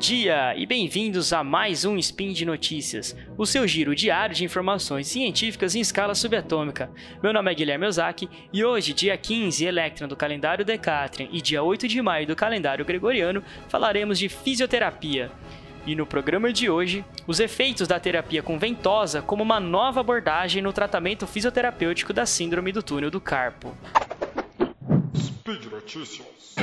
dia e bem-vindos a mais um Spin de Notícias, o seu giro diário de informações científicas em escala subatômica. Meu nome é Guilherme Ozaki e hoje, dia 15 Electron do calendário Decatrian e dia 8 de maio do calendário Gregoriano, falaremos de fisioterapia. E no programa de hoje, os efeitos da terapia com ventosa como uma nova abordagem no tratamento fisioterapêutico da síndrome do túnel do carpo. Speed Notícias.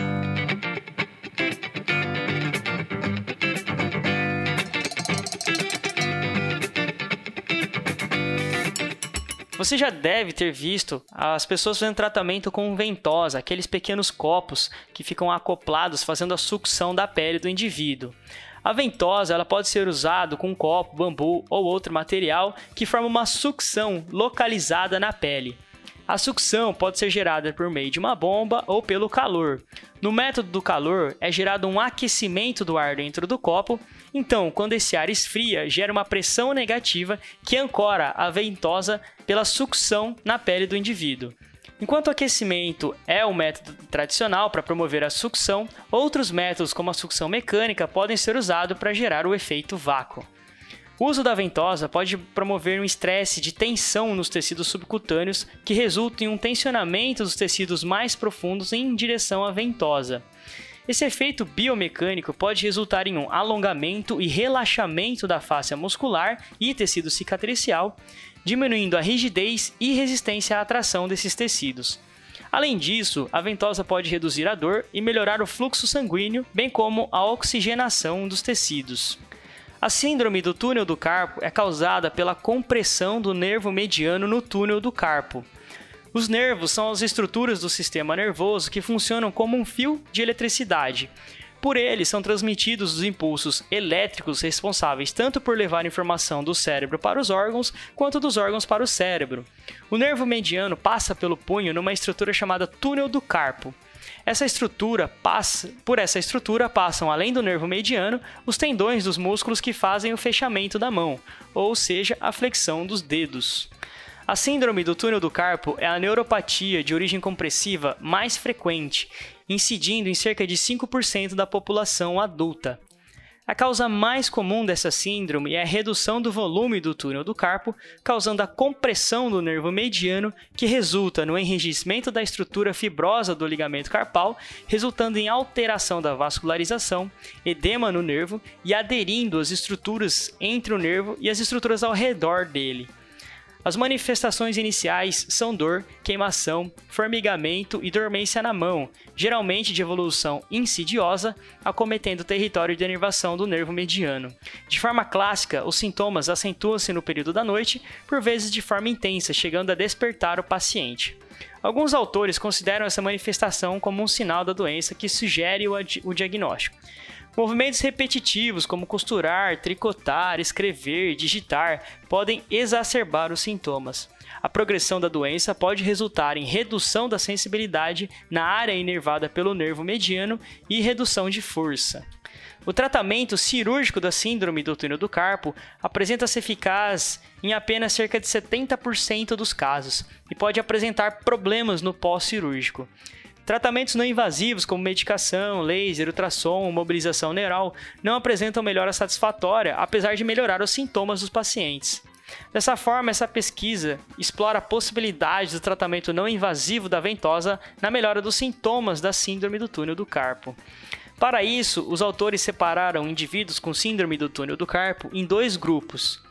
Você já deve ter visto as pessoas fazendo tratamento com ventosa, aqueles pequenos copos que ficam acoplados fazendo a sucção da pele do indivíduo. A ventosa ela pode ser usada com um copo, bambu ou outro material que forma uma sucção localizada na pele. A sucção pode ser gerada por meio de uma bomba ou pelo calor. No método do calor, é gerado um aquecimento do ar dentro do copo, então, quando esse ar esfria, gera uma pressão negativa que ancora a ventosa pela sucção na pele do indivíduo. Enquanto o aquecimento é o método tradicional para promover a sucção, outros métodos, como a sucção mecânica, podem ser usados para gerar o efeito vácuo. O uso da ventosa pode promover um estresse de tensão nos tecidos subcutâneos que resulta em um tensionamento dos tecidos mais profundos em direção à ventosa. Esse efeito biomecânico pode resultar em um alongamento e relaxamento da face muscular e tecido cicatricial, diminuindo a rigidez e resistência à atração desses tecidos. Além disso, a ventosa pode reduzir a dor e melhorar o fluxo sanguíneo, bem como a oxigenação dos tecidos. A síndrome do túnel do carpo é causada pela compressão do nervo mediano no túnel do carpo. Os nervos são as estruturas do sistema nervoso que funcionam como um fio de eletricidade. Por eles são transmitidos os impulsos elétricos responsáveis tanto por levar informação do cérebro para os órgãos, quanto dos órgãos para o cérebro. O nervo mediano passa pelo punho numa estrutura chamada túnel do carpo. Essa estrutura passa, por essa estrutura passam além do nervo mediano os tendões dos músculos que fazem o fechamento da mão, ou seja, a flexão dos dedos. A síndrome do túnel do carpo é a neuropatia de origem compressiva mais frequente, incidindo em cerca de 5% da população adulta. A causa mais comum dessa síndrome é a redução do volume do túnel do carpo, causando a compressão do nervo mediano, que resulta no enrijecimento da estrutura fibrosa do ligamento carpal, resultando em alteração da vascularização, edema no nervo e aderindo às estruturas entre o nervo e as estruturas ao redor dele. As manifestações iniciais são dor, queimação, formigamento e dormência na mão, geralmente de evolução insidiosa, acometendo o território de inervação do nervo mediano. De forma clássica, os sintomas acentuam-se no período da noite, por vezes de forma intensa, chegando a despertar o paciente. Alguns autores consideram essa manifestação como um sinal da doença que sugere o, diagnóstico. Movimentos repetitivos, como costurar, tricotar, escrever, digitar, podem exacerbar os sintomas. A progressão da doença pode resultar em redução da sensibilidade na área inervada pelo nervo mediano e redução de força. O tratamento cirúrgico da síndrome do túnel do carpo apresenta-se eficaz em apenas cerca de 70% dos casos e pode apresentar problemas no pós-cirúrgico. Tratamentos não invasivos, como medicação, laser, ultrassom, mobilização neural, não apresentam melhora satisfatória, apesar de melhorar os sintomas dos pacientes. Dessa forma, essa pesquisa explora a possibilidade do tratamento não invasivo da ventosa na melhora dos sintomas da síndrome do túnel do carpo. Para isso, os autores separaram indivíduos com síndrome do túnel do carpo em dois grupos.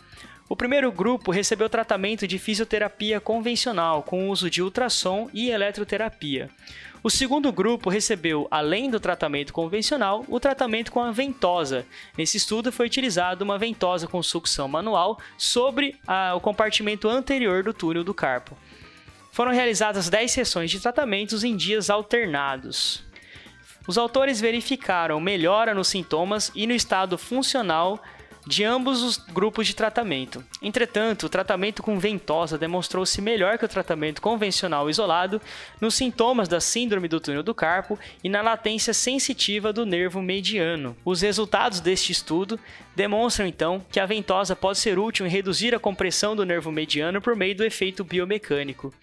O primeiro grupo recebeu tratamento de fisioterapia convencional com uso de ultrassom e eletroterapia. O segundo grupo recebeu, além do tratamento convencional, o tratamento com a ventosa. Nesse estudo foi utilizada uma ventosa com sucção manual sobre a, o compartimento anterior do túnel do carpo. Foram realizadas 10 sessões de tratamentos em dias alternados. Os autores verificaram melhora nos sintomas e no estado funcional de ambos os grupos de tratamento. Entretanto, o tratamento com ventosa demonstrou-se melhor que o tratamento convencional isolado nos sintomas da síndrome do túnel do carpo e na latência sensitiva do nervo mediano. Os resultados deste estudo demonstram então que a ventosa pode ser útil em reduzir a compressão do nervo mediano por meio do efeito biomecânico.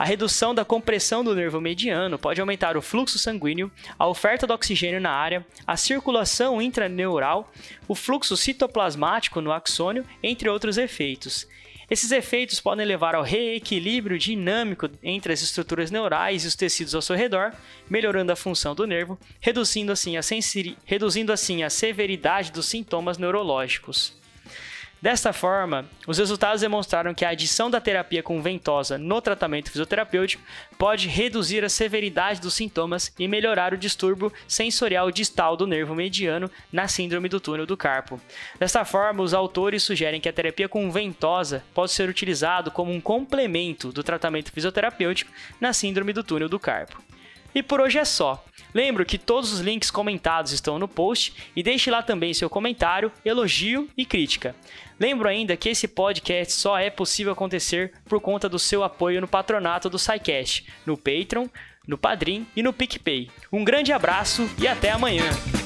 A redução da compressão do nervo mediano pode aumentar o fluxo sanguíneo, a oferta de oxigênio na área, a circulação intraneural, o fluxo citoplasmático no axônio, entre outros efeitos. Esses efeitos podem levar ao reequilíbrio dinâmico entre as estruturas neurais e os tecidos ao seu redor, melhorando a função do nervo, reduzindo assim a, reduzindo assim a severidade dos sintomas neurológicos. Desta forma, os resultados demonstraram que a adição da terapia com ventosa no tratamento fisioterapêutico pode reduzir a severidade dos sintomas e melhorar o distúrbio sensorial distal do nervo mediano na síndrome do túnel do carpo. Desta forma, os autores sugerem que a terapia com ventosa pode ser utilizado como um complemento do tratamento fisioterapêutico na síndrome do túnel do carpo. E por hoje é só. Lembro que todos os links comentados estão no post e deixe lá também seu comentário, elogio e crítica. Lembro ainda que esse podcast só é possível acontecer por conta do seu apoio no patronato do SciCast, no Patreon, no Padrim e no PicPay. Um grande abraço e até amanhã!